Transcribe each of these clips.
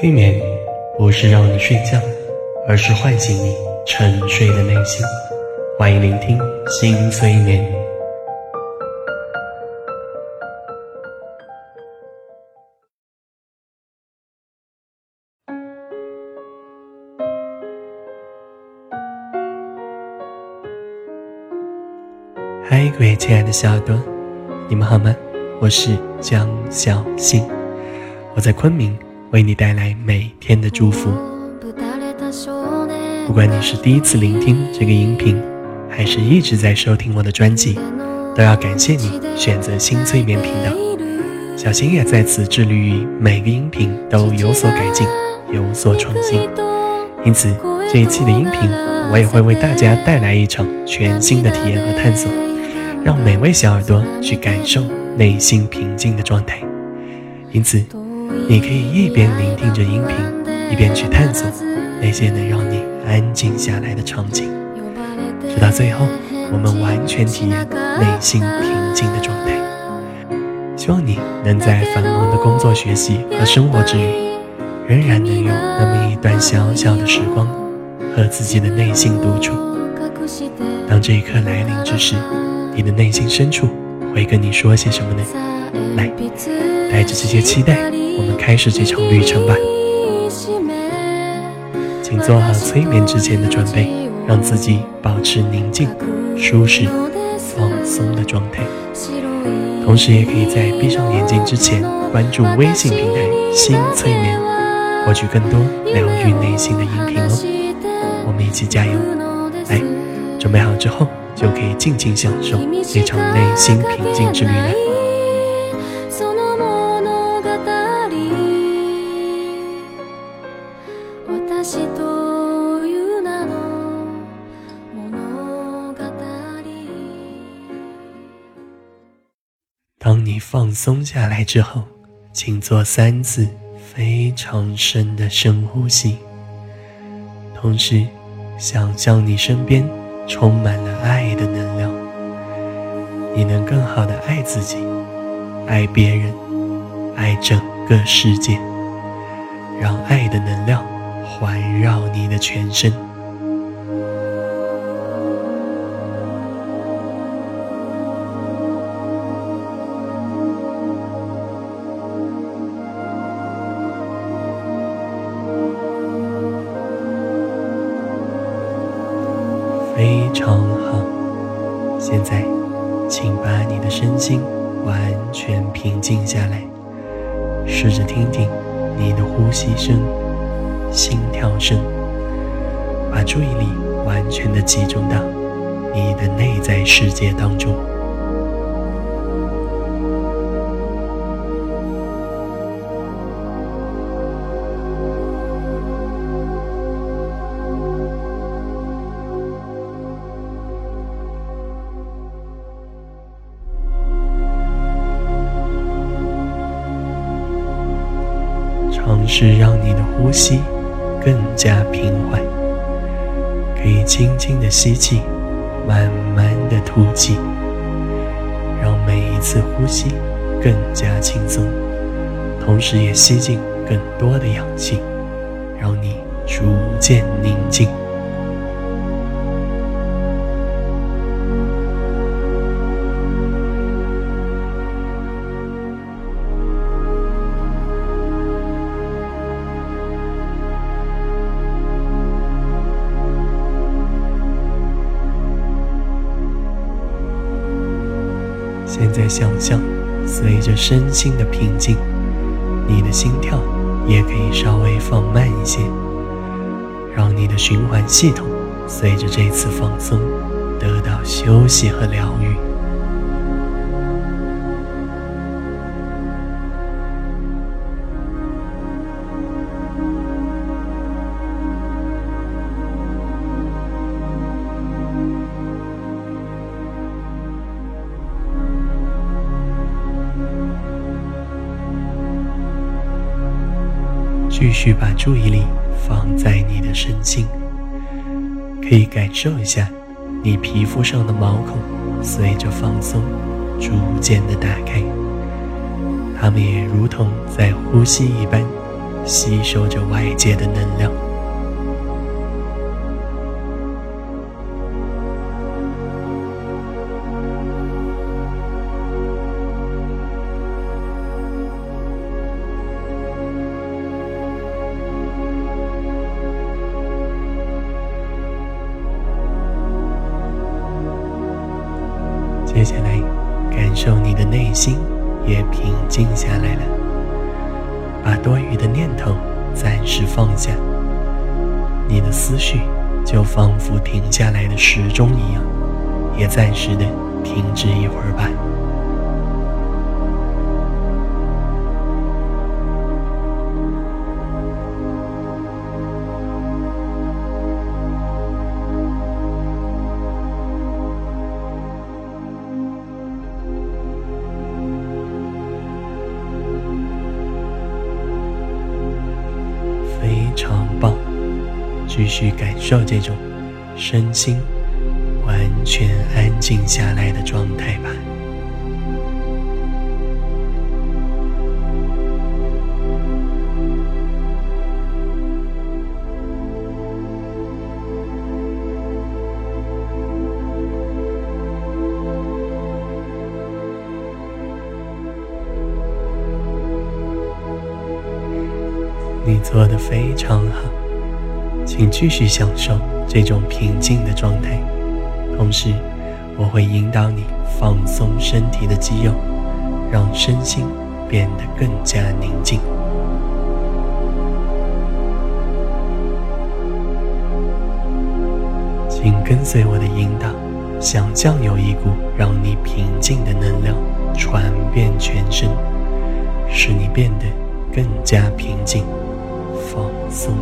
催眠不是让你睡觉，而是唤醒你沉睡的内心。欢迎聆听新催眠。嗨，各位亲爱的小耳朵，你们好吗？我是江小新，我在昆明。为你带来每天的祝福。不管你是第一次聆听这个音频，还是一直在收听我的专辑，都要感谢你选择新催眠频道。小新也在此致力于每个音频都有所改进，有所创新。因此，这一期的音频，我也会为大家带来一场全新的体验和探索，让每位小耳朵去感受内心平静的状态。因此。你可以一边聆听着音频，一边去探索那些能让你安静下来的场景，直到最后，我们完全体验内心平静的状态。希望你能在繁忙的工作、学习和生活之余，仍然能有那么一段小小的时光，和自己的内心独处。当这一刻来临之时，你的内心深处会跟你说些什么呢？来，带着这些期待。我们开始这场旅程吧，请做好催眠之前的准备，让自己保持宁静、舒适、放松的状态。同时，也可以在闭上眼睛之前关注微信平台“新催眠”，获取更多疗愈内心的音频哦。我们一起加油！来，准备好之后，就可以尽情享受这场内心平静之旅了。放松下来之后，请做三次非常深的深呼吸，同时想象你身边充满了爱的能量，你能更好的爱自己、爱别人、爱整个世界，让爱的能量环绕你的全身。世界当中。是让你的呼吸更加平缓，可以轻轻的吸气，慢慢的吐气，让每一次呼吸更加轻松，同时也吸进更多的氧气，让你逐渐宁静。现在想象，随着身心的平静，你的心跳也可以稍微放慢一些，让你的循环系统随着这次放松得到休息和疗愈。继续把注意力放在你的身心，可以感受一下你皮肤上的毛孔随着放松逐渐的打开，它们也如同在呼吸一般，吸收着外界的能量。多余的念头暂时放下，你的思绪就仿佛停下来的时钟一样，也暂时的停止一会儿吧。继续感受这种身心完全安静下来的状态吧。你做的非常好。请继续享受这种平静的状态，同时我会引导你放松身体的肌肉，让身心变得更加宁静。请跟随我的引导，想象有一股让你平静的能量传遍全身，使你变得更加平静、放松。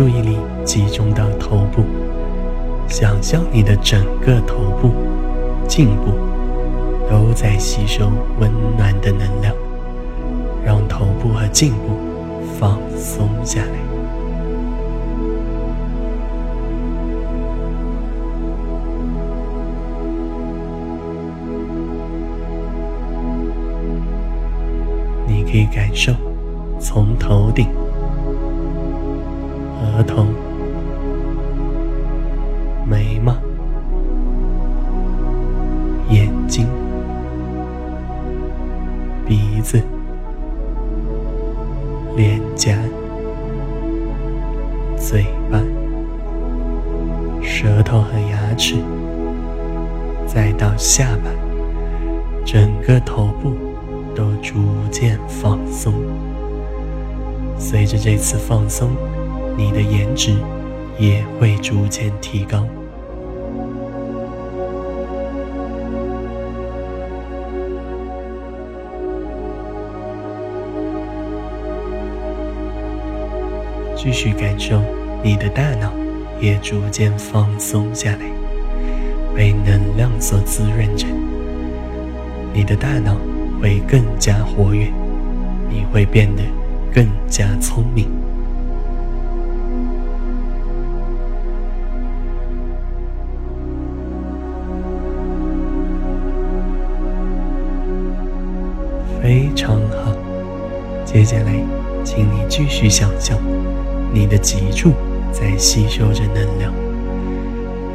注意力集中到头部，想象你的整个头部、颈部都在吸收温暖的能量，让头部和颈部放松下来。你可以感受从头顶。额头、眉毛、眼睛、鼻子、脸颊、嘴巴、舌头和牙齿，再到下巴，整个头部都逐渐放松。随着这次放松。你的颜值也会逐渐提高。继续感受你的大脑也逐渐放松下来，被能量所滋润着。你的大脑会更加活跃，你会变得更加聪明。非常好，接下来，请你继续想象，你的脊柱在吸收着能量，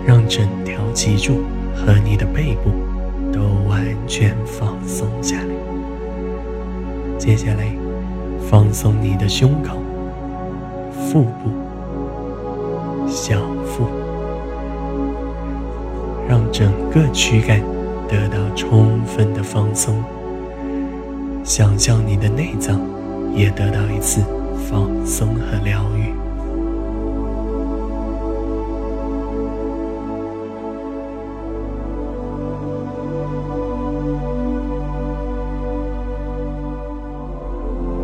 让整条脊柱和你的背部都完全放松下来。接下来，放松你的胸口、腹部、小腹，让整个躯干得到充分的放松。想象你的内脏也得到一次放松和疗愈。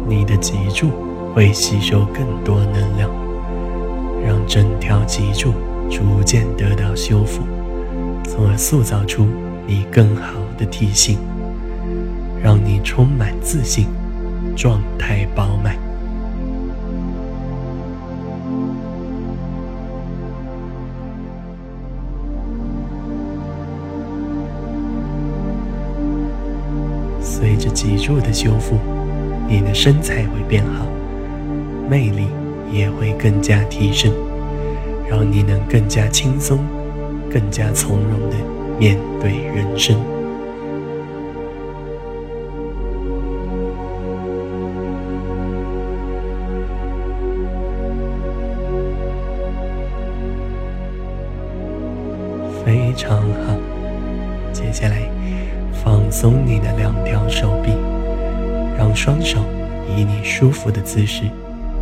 你的脊柱会吸收更多能量，让整条脊柱逐渐得到修复，从而塑造出你更好的体型。让你充满自信状态饱满。随着脊柱的修复你的身材会变好魅力也会更加提升让你能更加轻松更加从容的面对人生。姿势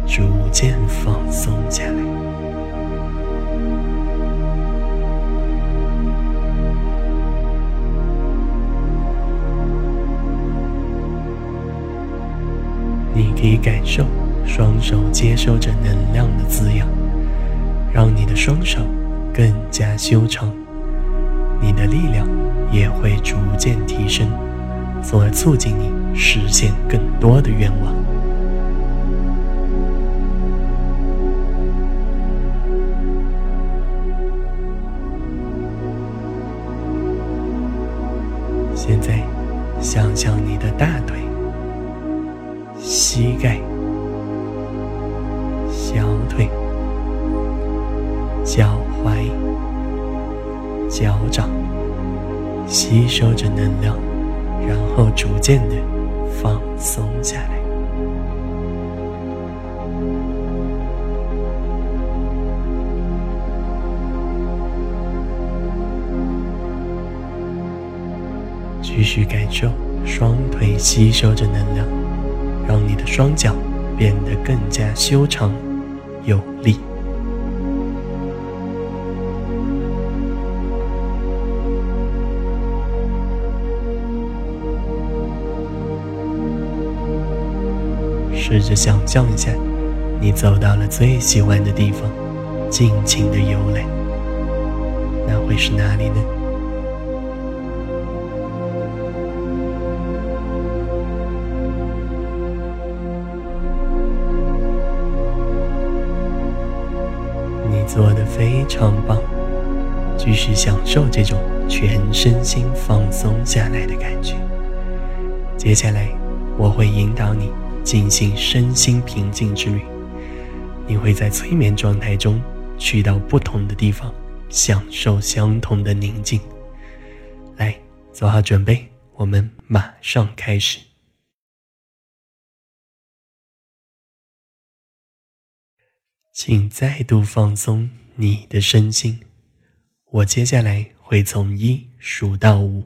逐渐放松下来。你可以感受双手接收着能量的滋养，让你的双手更加修长。你的力量也会逐渐提升，从而促进你实现更多的愿望。想象你的大腿、膝盖、小腿、脚踝。脚掌吸收着能量，然后逐渐的放松下来。继续感受双腿吸收着能量，让你的双脚变得更加修长有力。试着想象一下，你走到了最喜欢的地方，尽情的游览，那会是哪里呢？非常棒，继续享受这种全身心放松下来的感觉。接下来，我会引导你。进行身心平静之旅，你会在催眠状态中去到不同的地方，享受相同的宁静。来，做好准备，我们马上开始。请再度放松你的身心。我接下来会从一数到五，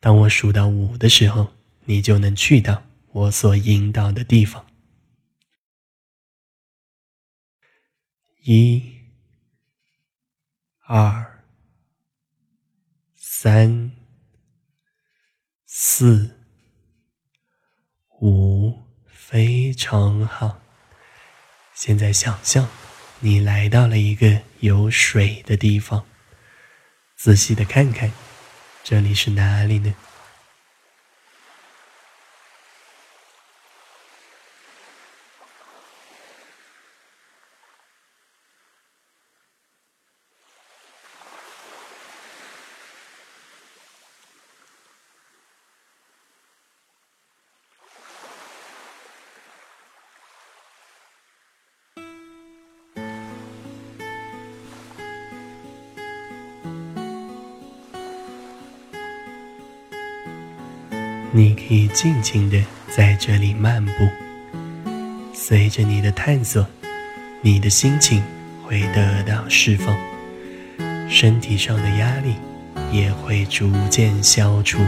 当我数到五的时候，你就能去到。我所引导的地方，一、二、三、四、五，非常好。现在想象你来到了一个有水的地方，仔细的看看，这里是哪里呢？静静的在这里漫步，随着你的探索，你的心情会得到释放，身体上的压力也会逐渐消除。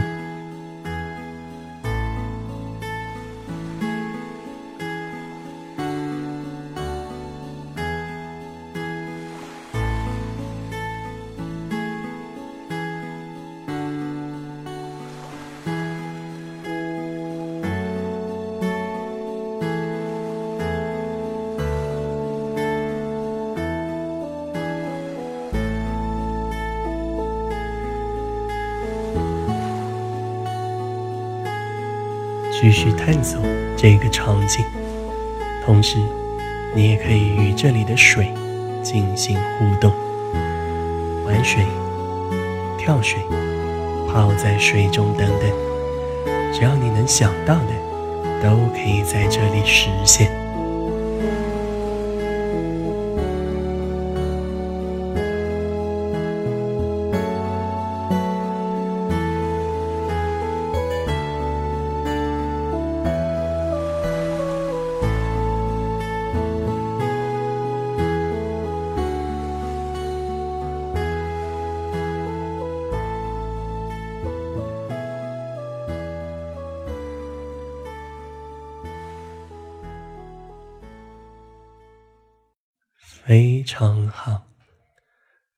同时，你也可以与这里的水进行互动，玩水、跳水、泡在水中等等，只要你能想到的，都可以在这里实现。非常好。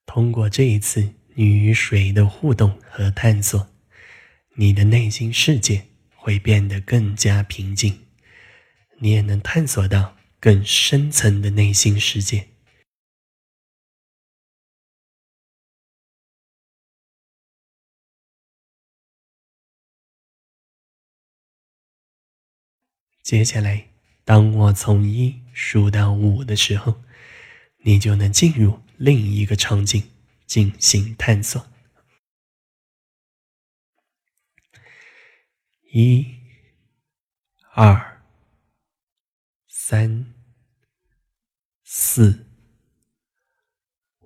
通过这一次你与水的互动和探索，你的内心世界会变得更加平静，你也能探索到更深层的内心世界。接下来，当我从一数到五的时候。你就能进入另一个场景进行探索。一、二、三、四、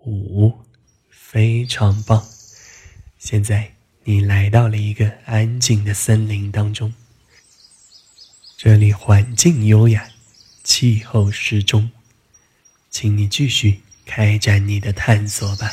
五，非常棒！现在你来到了一个安静的森林当中，这里环境优雅，气候适中。请你继续开展你的探索吧。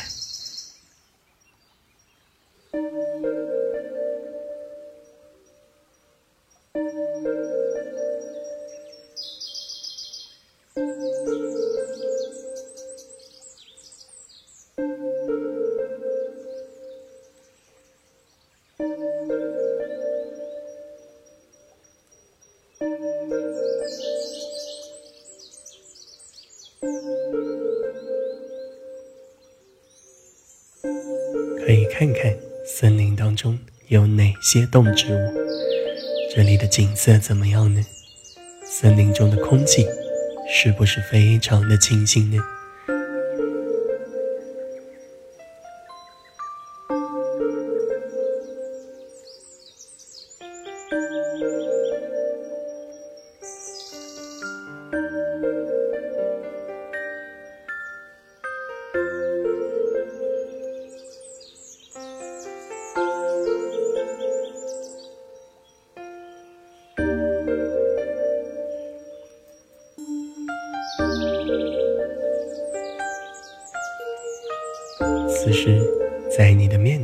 些动植物，这里的景色怎么样呢？森林中的空气是不是非常的清新呢？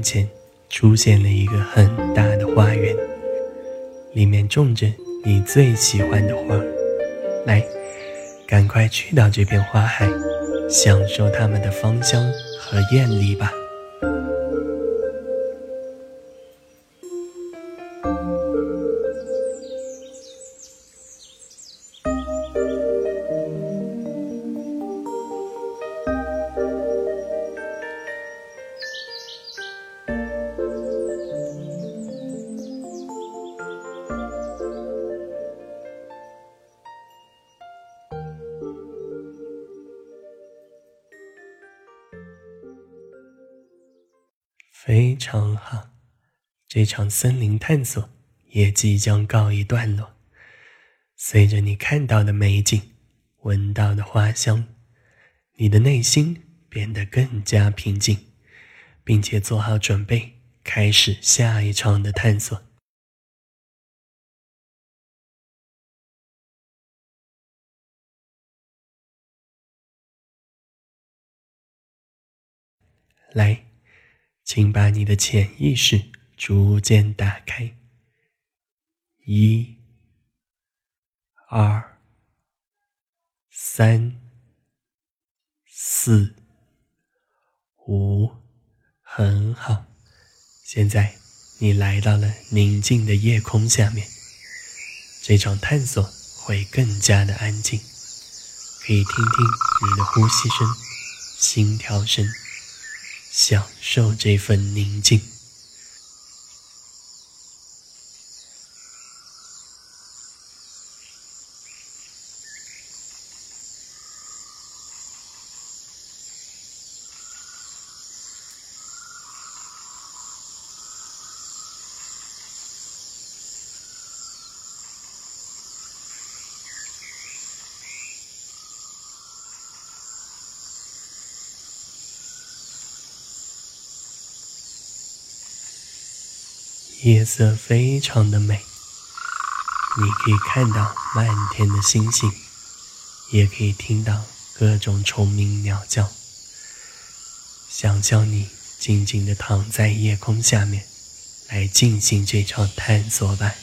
前出现了一个很大的花园，里面种着你最喜欢的花。来，赶快去到这片花海，享受它们的芳香和艳丽吧。非常好，这场森林探索也即将告一段落。随着你看到的美景，闻到的花香，你的内心变得更加平静，并且做好准备，开始下一场的探索。来。请把你的潜意识逐渐打开。一、二、三、四、五，很好。现在你来到了宁静的夜空下面，这场探索会更加的安静，可以听听你的呼吸声、心跳声。享受这份宁静。夜色非常的美，你可以看到漫天的星星，也可以听到各种虫鸣鸟叫。想象你静静的躺在夜空下面，来进行这场探索吧。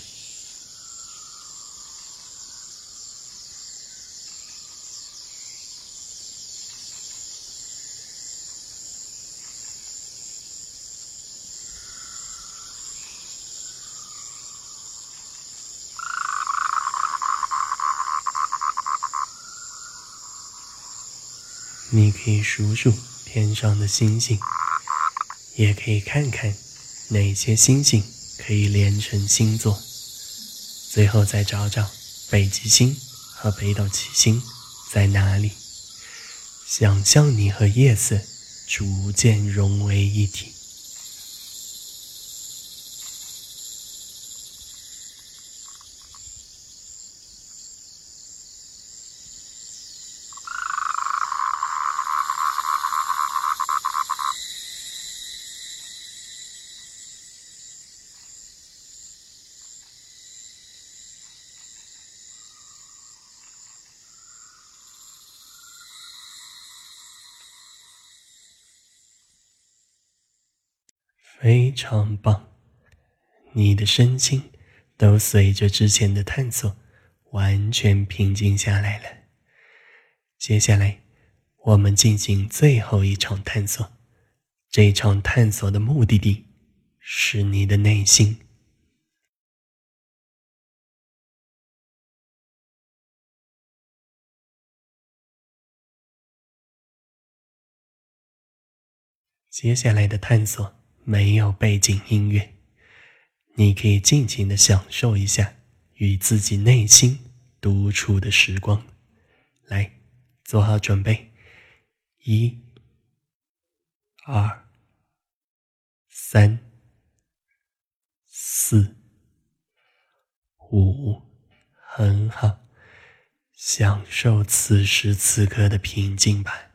你可以数数天上的星星，也可以看看哪些星星可以连成星座，最后再找找北极星和北斗七星在哪里。想象你和夜色逐渐融为一体。非常棒，你的身心都随着之前的探索完全平静下来了。接下来，我们进行最后一场探索。这场探索的目的地是你的内心。接下来的探索。没有背景音乐，你可以尽情的享受一下与自己内心独处的时光。来，做好准备，一、二、三、四、五，很好，享受此时此刻的平静吧。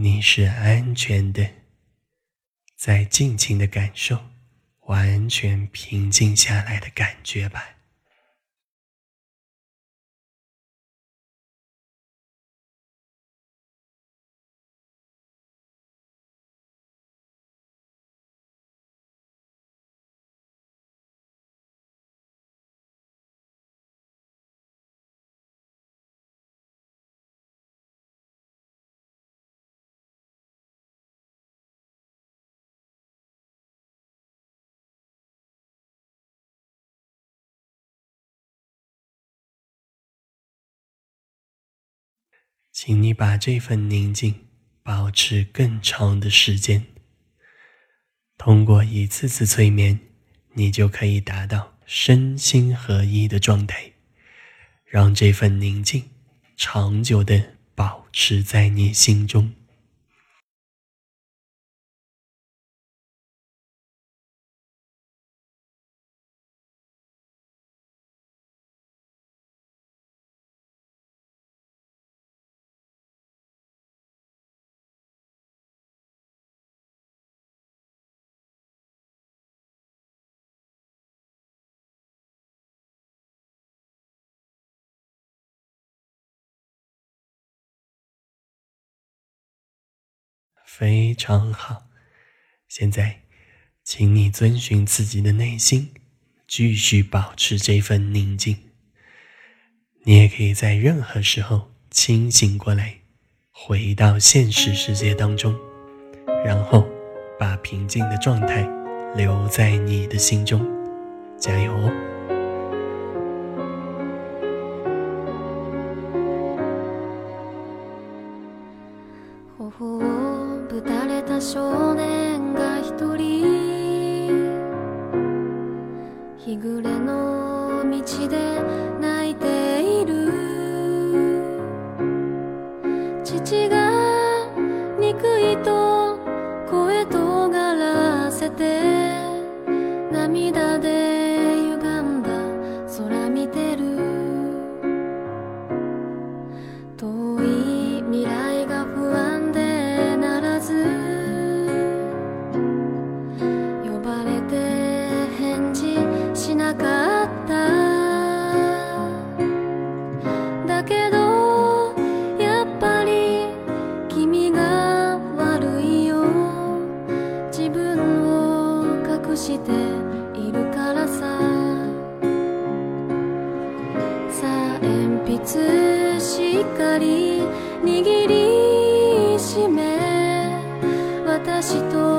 你是安全的，在尽情的感受完全平静下来的感觉吧。请你把这份宁静保持更长的时间。通过一次次催眠，你就可以达到身心合一的状态，让这份宁静长久的保持在你心中。非常好，现在，请你遵循自己的内心，继续保持这份宁静。你也可以在任何时候清醒过来，回到现实世界当中，然后把平静的状态留在你的心中。加油哦！頬をぶたれた少年が一人。日暮れの道でくしているからさ。さ鉛筆しっかり握りしめ。私と